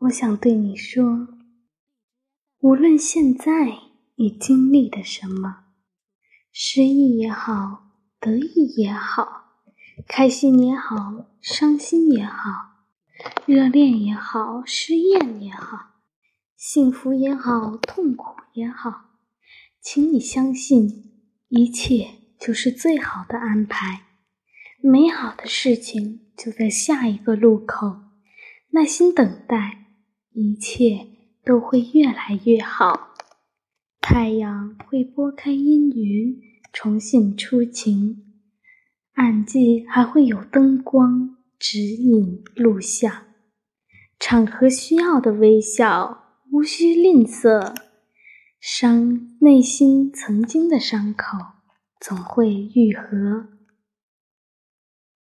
我想对你说，无论现在你经历的什么，失意也好，得意也好，开心也好，伤心也好，热恋也好，失恋也好，幸福也好，痛苦也好，请你相信，一切就是最好的安排，美好的事情就在下一个路口，耐心等待。一切都会越来越好，太阳会拨开阴云，重新出晴；暗记还会有灯光指引路向。场合需要的微笑，无需吝啬。伤内心曾经的伤口，总会愈合。